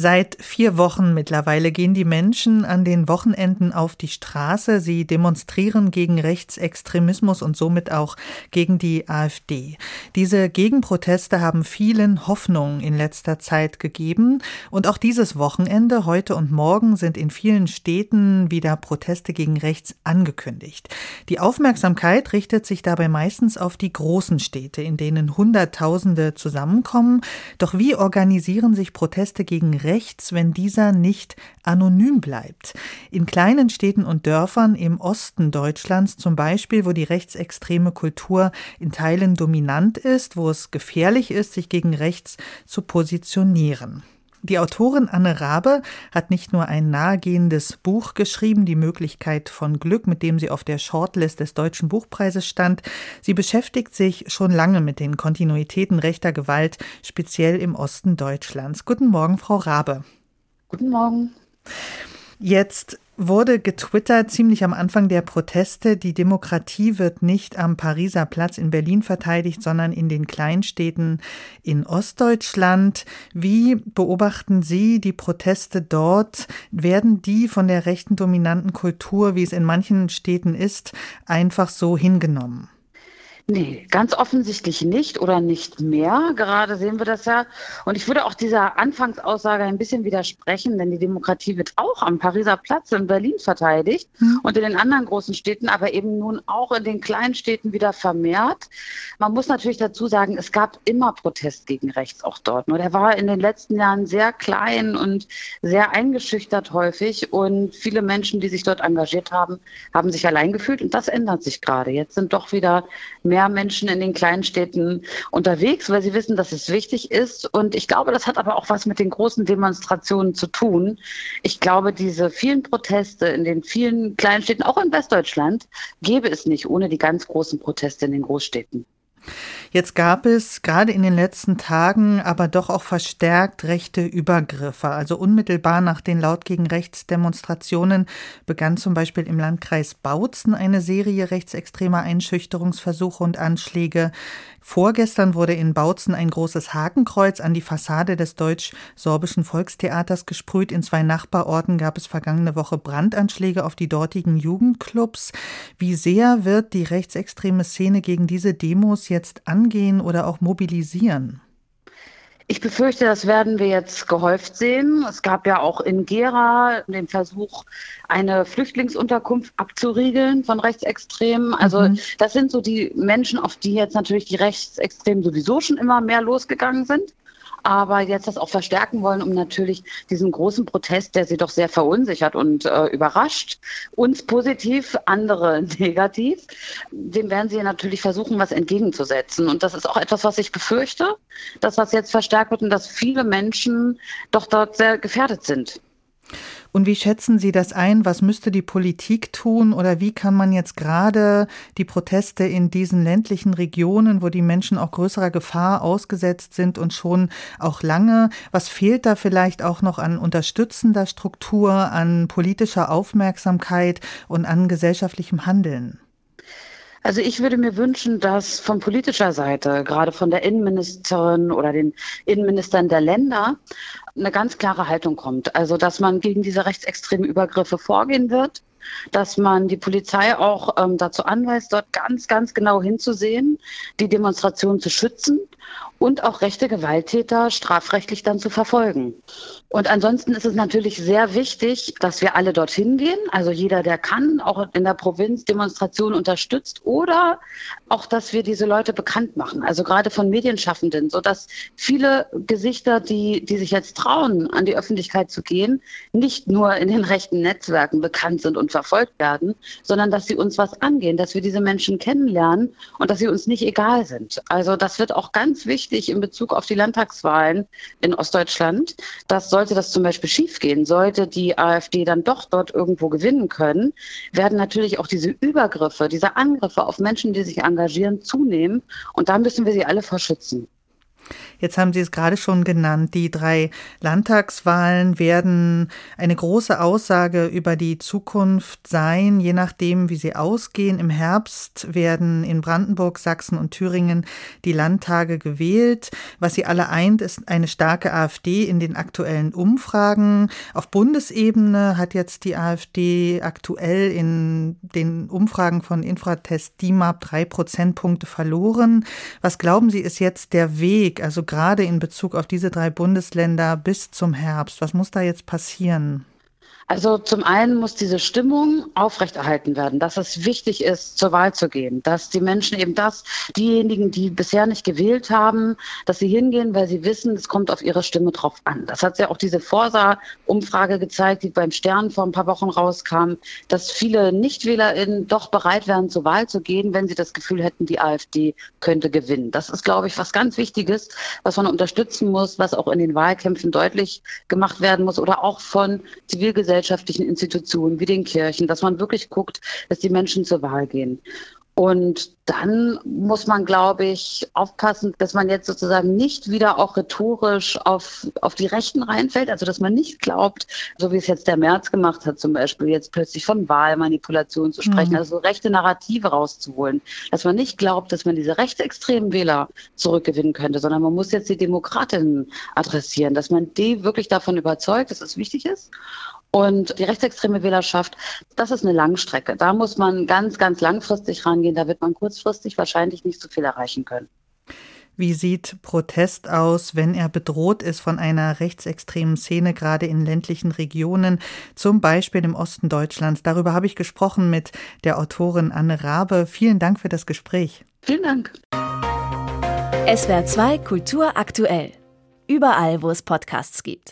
Seit vier Wochen mittlerweile gehen die Menschen an den Wochenenden auf die Straße. Sie demonstrieren gegen Rechtsextremismus und somit auch gegen die AfD. Diese Gegenproteste haben vielen Hoffnung in letzter Zeit gegeben. Und auch dieses Wochenende, heute und morgen, sind in vielen Städten wieder Proteste gegen rechts angekündigt. Die Aufmerksamkeit richtet sich dabei meistens auf die großen Städte, in denen Hunderttausende zusammenkommen. Doch wie organisieren sich Proteste gegen rechts? Rechts, wenn dieser nicht anonym bleibt. In kleinen Städten und Dörfern im Osten Deutschlands zum Beispiel, wo die rechtsextreme Kultur in Teilen dominant ist, wo es gefährlich ist, sich gegen rechts zu positionieren. Die Autorin Anne Rabe hat nicht nur ein nahegehendes Buch geschrieben, Die Möglichkeit von Glück, mit dem sie auf der Shortlist des Deutschen Buchpreises stand. Sie beschäftigt sich schon lange mit den Kontinuitäten rechter Gewalt, speziell im Osten Deutschlands. Guten Morgen, Frau Rabe. Guten Morgen. Jetzt wurde getwittert ziemlich am Anfang der Proteste, die Demokratie wird nicht am Pariser Platz in Berlin verteidigt, sondern in den Kleinstädten in Ostdeutschland. Wie beobachten Sie die Proteste dort? Werden die von der rechten dominanten Kultur, wie es in manchen Städten ist, einfach so hingenommen? Nee, ganz offensichtlich nicht oder nicht mehr. Gerade sehen wir das ja. Und ich würde auch dieser Anfangsaussage ein bisschen widersprechen, denn die Demokratie wird auch am Pariser Platz in Berlin verteidigt mhm. und in den anderen großen Städten, aber eben nun auch in den kleinen Städten wieder vermehrt. Man muss natürlich dazu sagen, es gab immer Protest gegen rechts auch dort. Nur der war in den letzten Jahren sehr klein und sehr eingeschüchtert häufig. Und viele Menschen, die sich dort engagiert haben, haben sich allein gefühlt. Und das ändert sich gerade. Jetzt sind doch wieder mehr mehr Menschen in den kleinen Städten unterwegs, weil sie wissen, dass es wichtig ist. Und ich glaube, das hat aber auch was mit den großen Demonstrationen zu tun. Ich glaube, diese vielen Proteste in den vielen kleinen Städten, auch in Westdeutschland, gäbe es nicht ohne die ganz großen Proteste in den Großstädten. Jetzt gab es gerade in den letzten Tagen aber doch auch verstärkt rechte Übergriffe. Also unmittelbar nach den laut gegen rechts Demonstrationen begann zum Beispiel im Landkreis Bautzen eine Serie rechtsextremer Einschüchterungsversuche und Anschläge. Vorgestern wurde in Bautzen ein großes Hakenkreuz an die Fassade des deutsch-sorbischen Volkstheaters gesprüht. In zwei Nachbarorten gab es vergangene Woche Brandanschläge auf die dortigen Jugendclubs. Wie sehr wird die rechtsextreme Szene gegen diese Demos jetzt angehen oder auch mobilisieren? Ich befürchte, das werden wir jetzt gehäuft sehen. Es gab ja auch in Gera den Versuch, eine Flüchtlingsunterkunft abzuriegeln von Rechtsextremen. Also mhm. das sind so die Menschen, auf die jetzt natürlich die Rechtsextremen sowieso schon immer mehr losgegangen sind aber jetzt das auch verstärken wollen, um natürlich diesen großen Protest, der sie doch sehr verunsichert und äh, überrascht, uns positiv, andere negativ, dem werden sie natürlich versuchen, was entgegenzusetzen. Und das ist auch etwas, was ich befürchte, dass das jetzt verstärkt wird und dass viele Menschen doch dort sehr gefährdet sind. Und wie schätzen Sie das ein? Was müsste die Politik tun oder wie kann man jetzt gerade die Proteste in diesen ländlichen Regionen, wo die Menschen auch größerer Gefahr ausgesetzt sind und schon auch lange, was fehlt da vielleicht auch noch an unterstützender Struktur, an politischer Aufmerksamkeit und an gesellschaftlichem Handeln? Also ich würde mir wünschen, dass von politischer Seite, gerade von der Innenministerin oder den Innenministern der Länder, eine ganz klare Haltung kommt. Also dass man gegen diese rechtsextremen Übergriffe vorgehen wird, dass man die Polizei auch ähm, dazu anweist, dort ganz, ganz genau hinzusehen, die Demonstration zu schützen und auch rechte Gewalttäter strafrechtlich dann zu verfolgen. Und ansonsten ist es natürlich sehr wichtig, dass wir alle dorthin gehen, also jeder, der kann, auch in der Provinz Demonstrationen unterstützt oder auch, dass wir diese Leute bekannt machen, also gerade von Medienschaffenden, so dass viele Gesichter, die, die sich jetzt trauen, an die Öffentlichkeit zu gehen, nicht nur in den rechten Netzwerken bekannt sind und verfolgt werden, sondern dass sie uns was angehen, dass wir diese Menschen kennenlernen und dass sie uns nicht egal sind. Also das wird auch ganz wichtig in Bezug auf die Landtagswahlen in Ostdeutschland, dass sollte das zum Beispiel schiefgehen, sollte die AfD dann doch dort irgendwo gewinnen können, werden natürlich auch diese Übergriffe, diese Angriffe auf Menschen, die sich engagieren, zunehmen. Und da müssen wir sie alle vor schützen. Jetzt haben Sie es gerade schon genannt. Die drei Landtagswahlen werden eine große Aussage über die Zukunft sein, je nachdem, wie sie ausgehen. Im Herbst werden in Brandenburg, Sachsen und Thüringen die Landtage gewählt. Was sie alle eint, ist eine starke AfD in den aktuellen Umfragen. Auf Bundesebene hat jetzt die AfD aktuell in den Umfragen von Infratest DIMAP drei Prozentpunkte verloren. Was glauben Sie, ist jetzt der Weg? also gerade in Bezug auf diese drei Bundesländer bis zum Herbst? Was muss da jetzt passieren? Also zum einen muss diese Stimmung aufrechterhalten werden, dass es wichtig ist, zur Wahl zu gehen, dass die Menschen eben das, diejenigen, die bisher nicht gewählt haben, dass sie hingehen, weil sie wissen, es kommt auf ihre Stimme drauf an. Das hat ja auch diese Forsa-Umfrage gezeigt, die beim Stern vor ein paar Wochen rauskam, dass viele NichtwählerInnen doch bereit wären, zur Wahl zu gehen, wenn sie das Gefühl hätten, die AfD könnte gewinnen. Das ist, glaube ich, was ganz Wichtiges, was man unterstützen muss, was auch in den Wahlkämpfen deutlich gemacht werden muss oder auch von Zivilgesellschaft gesellschaftlichen Institutionen wie den Kirchen, dass man wirklich guckt, dass die Menschen zur Wahl gehen. Und dann muss man, glaube ich, aufpassen, dass man jetzt sozusagen nicht wieder auch rhetorisch auf, auf die Rechten reinfällt. Also, dass man nicht glaubt, so wie es jetzt der März gemacht hat, zum Beispiel jetzt plötzlich von Wahlmanipulation zu sprechen, mhm. also rechte Narrative rauszuholen. Dass man nicht glaubt, dass man diese rechtsextremen Wähler zurückgewinnen könnte, sondern man muss jetzt die Demokratinnen adressieren, dass man die wirklich davon überzeugt, dass es wichtig ist und die rechtsextreme Wählerschaft, das ist eine Langstrecke. Da muss man ganz, ganz langfristig rangehen. Da wird man kurzfristig wahrscheinlich nicht so viel erreichen können. Wie sieht Protest aus, wenn er bedroht ist von einer rechtsextremen Szene, gerade in ländlichen Regionen, zum Beispiel im Osten Deutschlands? Darüber habe ich gesprochen mit der Autorin Anne Rabe. Vielen Dank für das Gespräch. Vielen Dank. SWR 2 Kultur aktuell. Überall, wo es Podcasts gibt.